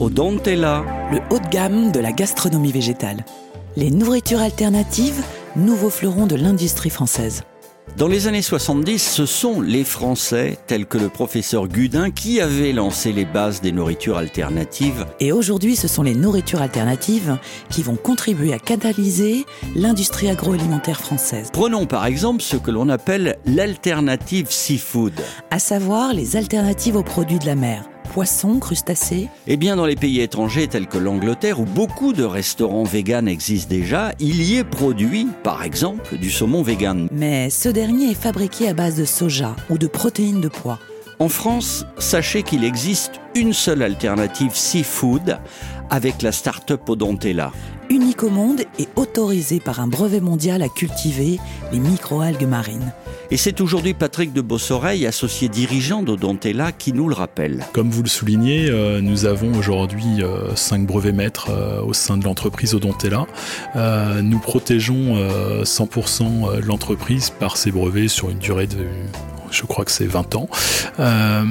Odontella. Le haut de gamme de la gastronomie végétale. Les nourritures alternatives, nouveaux fleurons de l'industrie française. Dans les années 70, ce sont les Français, tels que le professeur Gudin, qui avaient lancé les bases des nourritures alternatives. Et aujourd'hui, ce sont les nourritures alternatives qui vont contribuer à catalyser l'industrie agroalimentaire française. Prenons par exemple ce que l'on appelle l'alternative seafood. À savoir les alternatives aux produits de la mer poissons, crustacés Eh bien, dans les pays étrangers tels que l'Angleterre, où beaucoup de restaurants véganes existent déjà, il y est produit, par exemple, du saumon vegan. Mais ce dernier est fabriqué à base de soja ou de protéines de pois. En France, sachez qu'il existe une seule alternative seafood avec la start-up Odontella. Unique au monde et autorisée par un brevet mondial à cultiver les microalgues marines. Et c'est aujourd'hui Patrick de Bossoreille, associé dirigeant d'Odontella, qui nous le rappelle. Comme vous le soulignez, euh, nous avons aujourd'hui euh, cinq brevets maîtres euh, au sein de l'entreprise Odontella. Nous protégeons 100% l'entreprise par ces brevets sur une durée de je crois que c'est 20 ans. Euh,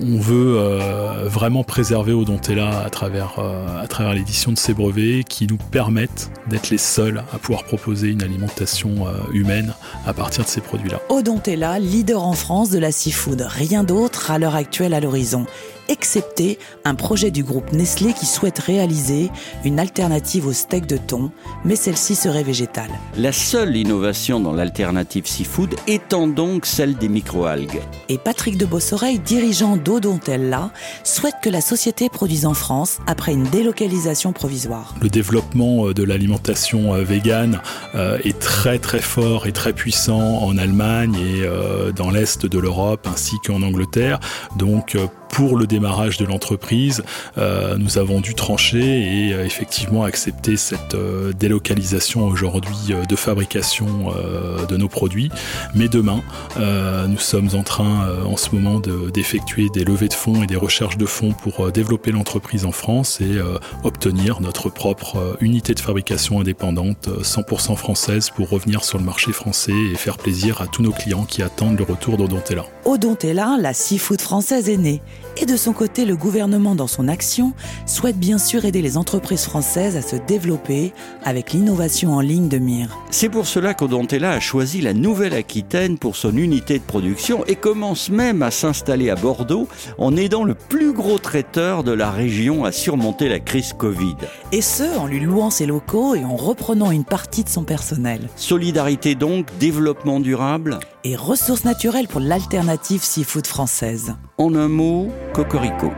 on veut euh, vraiment préserver Odontella à travers, euh, à travers l'édition de ces brevets qui nous permettent d'être les seuls à pouvoir proposer une alimentation humaine à partir de ces produits-là. Odontella, leader en France de la seafood, rien d'autre à l'heure actuelle à l'horizon excepté un projet du groupe Nestlé qui souhaite réaliser une alternative au steak de thon, mais celle-ci serait végétale. La seule innovation dans l'alternative seafood étant donc celle des microalgues. Et Patrick de Bossoreille, dirigeant d'Odontella, souhaite que la société produise en France après une délocalisation provisoire. Le développement euh, de l'alimentation euh, végane euh, est très très fort et très puissant en Allemagne et dans l'est de l'Europe ainsi qu'en Angleterre. Donc pour le démarrage de l'entreprise, euh, nous avons dû trancher et euh, effectivement accepter cette euh, délocalisation aujourd'hui de fabrication de nos produits. Mais demain, nous sommes en train en ce moment d'effectuer des levées de fonds et des recherches de fonds pour développer l'entreprise en France et obtenir notre propre unité de fabrication indépendante 100% française pour revenir sur le marché français et faire plaisir à tous nos clients qui attendent le retour d'Odontella. Odontella, la seafood française est née. Et de son côté, le gouvernement, dans son action, souhaite bien sûr aider les entreprises françaises à se développer avec l'innovation en ligne de mire. C'est pour cela qu'Odontella a choisi la Nouvelle-Aquitaine pour son unité de production et commence même à s'installer à Bordeaux en aidant le plus gros traiteur de la région à surmonter la crise Covid. Et ce, en lui louant ses locaux et en reprenant une partie de son personnel. Solidarité donc, développement durable? Et ressources naturelles pour l'alternative seafood française. En un mot, Cocorico.